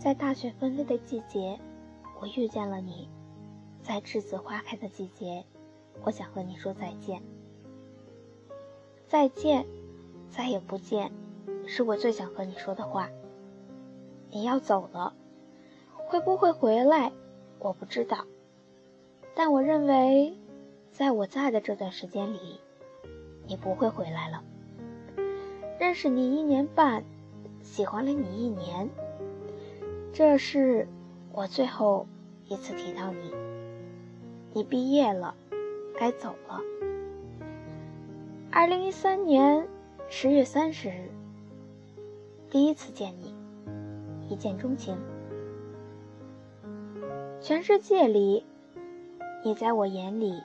在大雪纷飞的季节，我遇见了你；在栀子花开的季节，我想和你说再见。再见，再也不见，是我最想和你说的话。你要走了，会不会回来，我不知道。但我认为，在我在的这段时间里，你不会回来了。认识你一年半，喜欢了你一年，这是我最后一次提到你。你毕业了，该走了。二零一三年十月三十日，第一次见你，一见钟情。全世界里，你在我眼里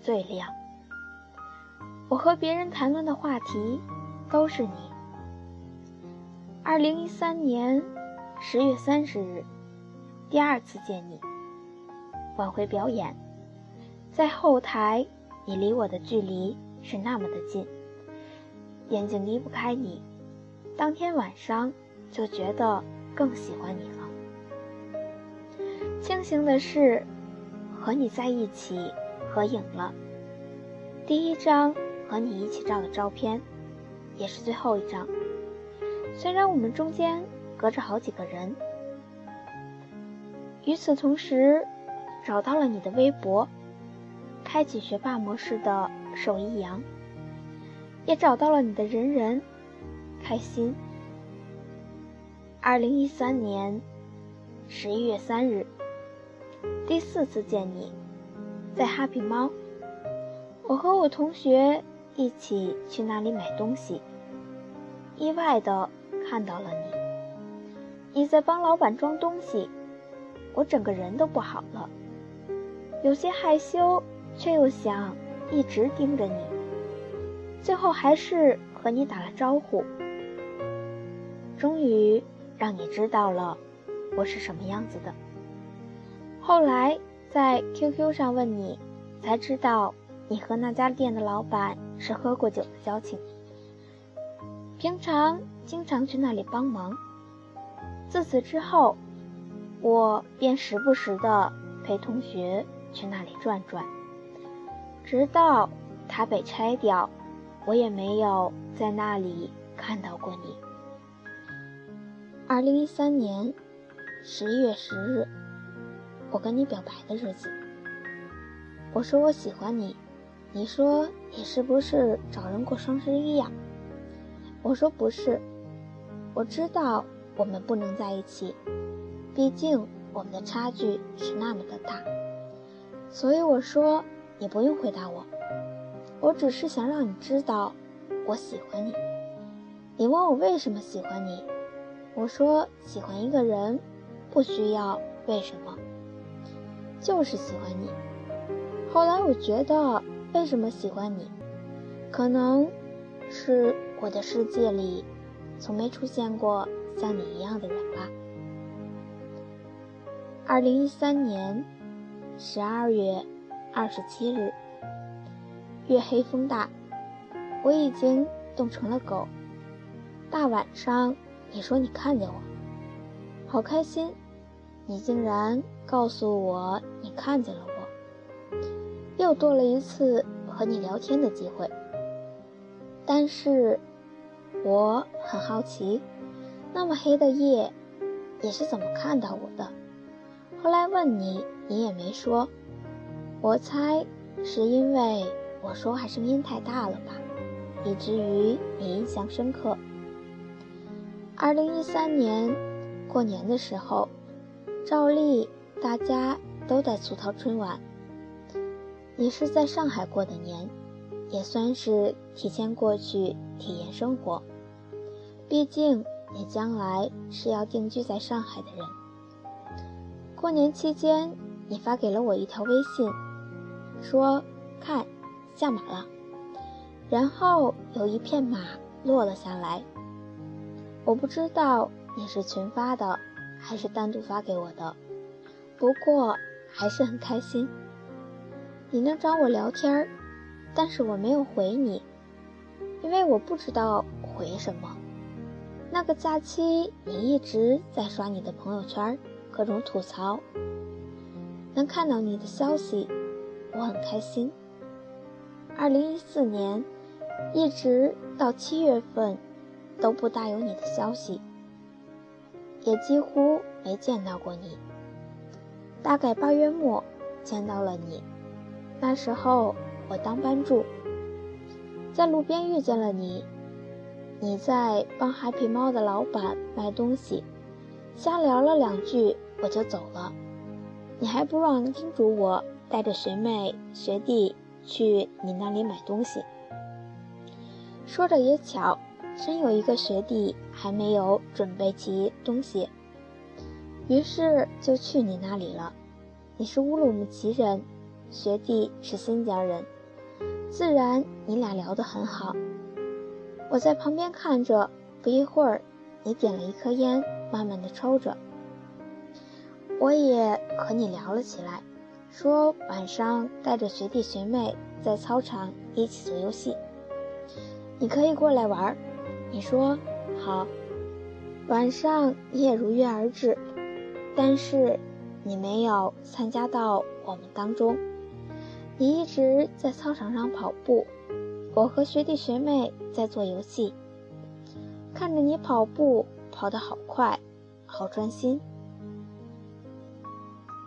最亮。我和别人谈论的话题都是你。二零一三年十月三十日，第二次见你，晚会表演，在后台。你离我的距离是那么的近，眼睛离不开你。当天晚上就觉得更喜欢你了。庆幸的是，和你在一起合影了。第一张和你一起照的照片，也是最后一张。虽然我们中间隔着好几个人。与此同时，找到了你的微博。开启学霸模式的手一阳，也找到了你的人人，开心。二零一三年十一月三日，第四次见你，在哈皮猫，我和我同学一起去那里买东西，意外的看到了你，你在帮老板装东西，我整个人都不好了，有些害羞。却又想一直盯着你，最后还是和你打了招呼。终于让你知道了我是什么样子的。后来在 QQ 上问你，才知道你和那家店的老板是喝过酒的交情，平常经常去那里帮忙。自此之后，我便时不时的陪同学去那里转转。直到它被拆掉，我也没有在那里看到过你。二零一三年十一月十日，我跟你表白的日子。我说我喜欢你，你说你是不是找人过双十一呀？我说不是，我知道我们不能在一起，毕竟我们的差距是那么的大，所以我说。你不用回答我，我只是想让你知道我喜欢你。你问我为什么喜欢你，我说喜欢一个人不需要为什么，就是喜欢你。后来我觉得为什么喜欢你，可能是我的世界里从没出现过像你一样的人吧。二零一三年十二月。二十七日，月黑风大，我已经冻成了狗。大晚上，你说你看见我，好开心。你竟然告诉我你看见了我，又多了一次和你聊天的机会。但是，我很好奇，那么黑的夜，你是怎么看到我的？后来问你，你也没说。我猜是因为我说话声音太大了吧，以至于你印象深刻。二零一三年过年的时候，照例大家都在吐槽春晚，你是在上海过的年，也算是提前过去体验生活。毕竟你将来是要定居在上海的人。过年期间，你发给了我一条微信。说：“看，下马了。”然后有一片马落了下来。我不知道你是群发的，还是单独发给我的，不过还是很开心。你能找我聊天但是我没有回你，因为我不知道回什么。那个假期你一直在刷你的朋友圈，各种吐槽。能看到你的消息，我很开心。二零一四年，一直到七月份，都不大有你的消息，也几乎没见到过你。大概八月末见到了你，那时候我当班助，在路边遇见了你，你在帮 Happy 猫的老板卖东西，瞎聊了两句，我就走了。你还不忘叮嘱我带着学妹学弟。去你那里买东西。说着也巧，真有一个学弟还没有准备齐东西，于是就去你那里了。你是乌鲁木齐人，学弟是新疆人，自然你俩聊得很好。我在旁边看着，不一会儿，你点了一颗烟，慢慢的抽着，我也和你聊了起来。说晚上带着学弟学妹在操场一起做游戏，你可以过来玩。你说好，晚上你也如约而至，但是你没有参加到我们当中，你一直在操场上跑步，我和学弟学妹在做游戏，看着你跑步跑得好快，好专心。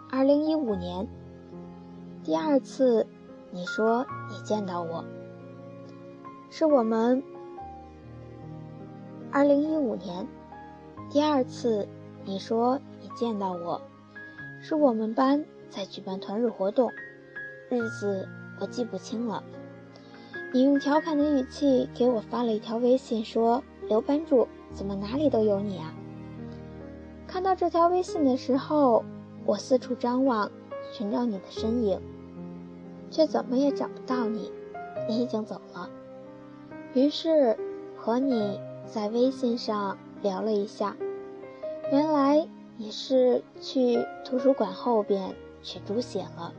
二零一五年。第二次，你说你见到我，是我们二零一五年。第二次，你说你见到我，是我们班在举办团日活动，日子我记不清了。你用调侃的语气给我发了一条微信，说：“刘班主，怎么哪里都有你啊？”看到这条微信的时候，我四处张望，寻找你的身影。却怎么也找不到你，你已经走了。于是和你在微信上聊了一下，原来你是去图书馆后边取猪血了，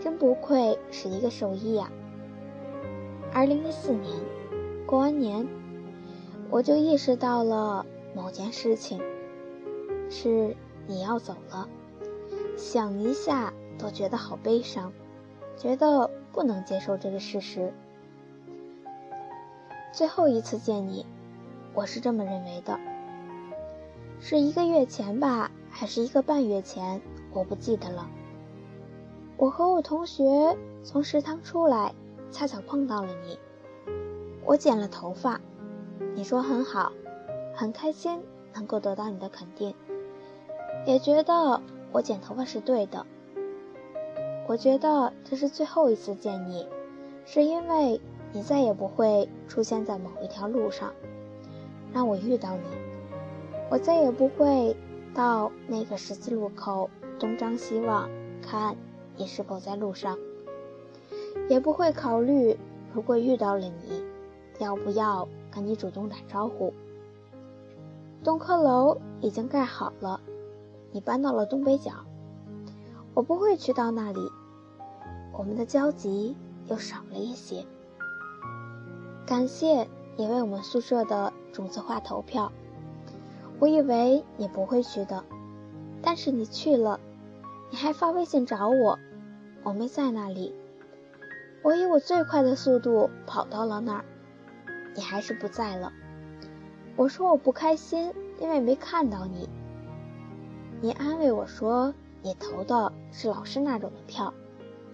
真不愧是一个兽医呀。二零一四年过完年，我就意识到了某件事情，是你要走了，想一下都觉得好悲伤。觉得不能接受这个事实。最后一次见你，我是这么认为的，是一个月前吧，还是一个半月前，我不记得了。我和我同学从食堂出来，恰巧碰到了你。我剪了头发，你说很好，很开心能够得到你的肯定，也觉得我剪头发是对的。我觉得这是最后一次见你，是因为你再也不会出现在某一条路上，让我遇到你。我再也不会到那个十字路口东张西望，看你是否在路上，也不会考虑如果遇到了你，要不要跟你主动打招呼。东科楼已经盖好了，你搬到了东北角。我不会去到那里，我们的交集又少了一些。感谢你为我们宿舍的种子画投票，我以为你不会去的，但是你去了，你还发微信找我，我没在那里。我以我最快的速度跑到了那儿，你还是不在了。我说我不开心，因为没看到你。你安慰我说。你投的是老师那种的票，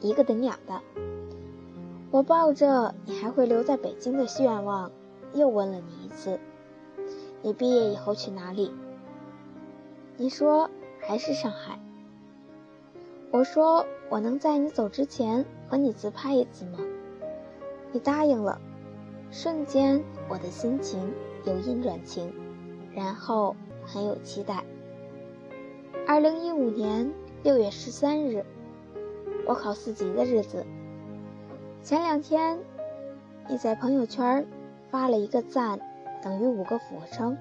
一个顶两的。我抱着你还会留在北京的愿望，又问了你一次：你毕业以后去哪里？你说还是上海。我说我能在你走之前和你自拍一次吗？你答应了。瞬间我的心情由阴转晴，然后很有期待。二零一五年六月十三日，我考四级的日子。前两天，你在朋友圈发了一个赞，等于五个俯卧撑。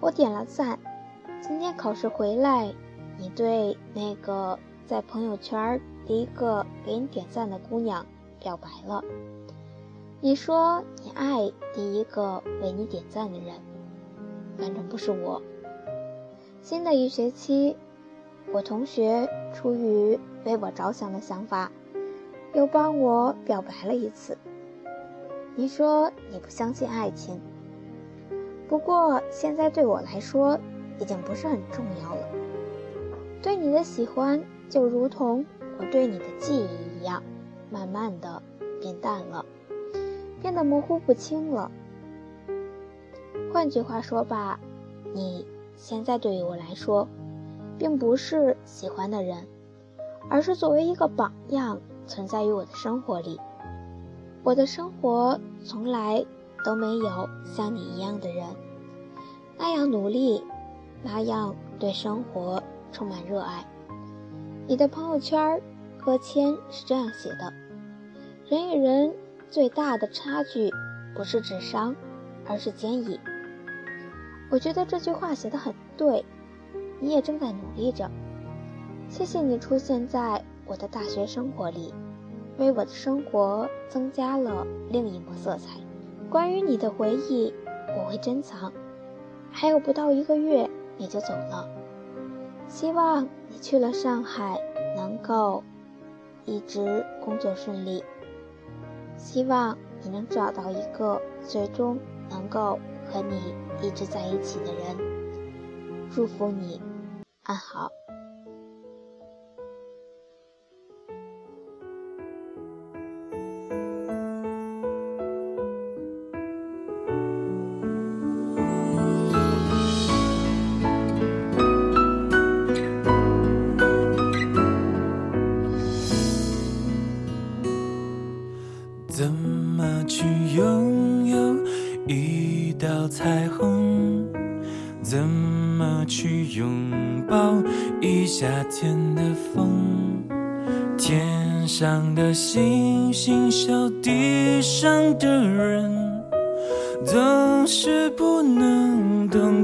我点了赞。今天考试回来，你对那个在朋友圈第一个给你点赞的姑娘表白了。你说你爱第一个为你点赞的人，反正不是我。新的一学期，我同学出于为我着想的想法，又帮我表白了一次。你说你不相信爱情，不过现在对我来说已经不是很重要了。对你的喜欢就如同我对你的记忆一样，慢慢的变淡了，变得模糊不清了。换句话说吧，你。现在对于我来说，并不是喜欢的人，而是作为一个榜样存在于我的生活里。我的生活从来都没有像你一样的人，那样努力，那样对生活充满热爱。你的朋友圈和签是这样写的：人与人最大的差距，不是智商，而是坚毅。我觉得这句话写的很对，你也正在努力着。谢谢你出现在我的大学生活里，为我的生活增加了另一抹色彩。关于你的回忆，我会珍藏。还有不到一个月你就走了，希望去了上海能够一直工作顺利，希望你能找到一个最终能够。和你一直在一起的人，祝福你安好。怎么去拥有一？道彩虹，怎么去拥抱一夏天的风？天上的星星笑地上的人，总是不能懂，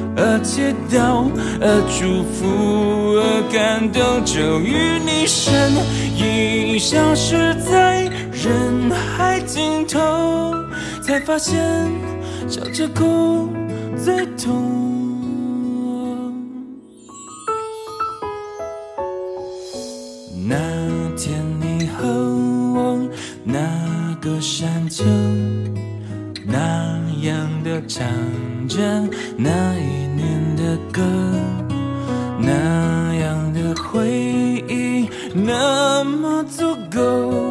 而祈祷，而祝福，而感动，终于你身影消失在人海尽头，才发现笑着哭最痛。那天你和我那个山丘。那样的唱着那一年的歌，那样的回忆那么足够，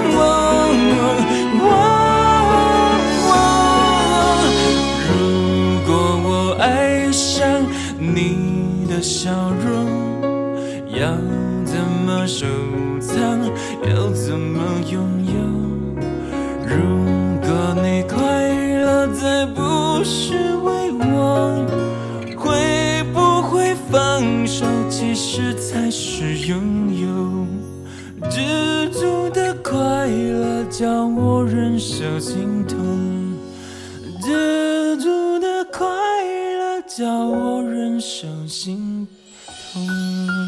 手心痛知足的快乐叫我忍受心痛。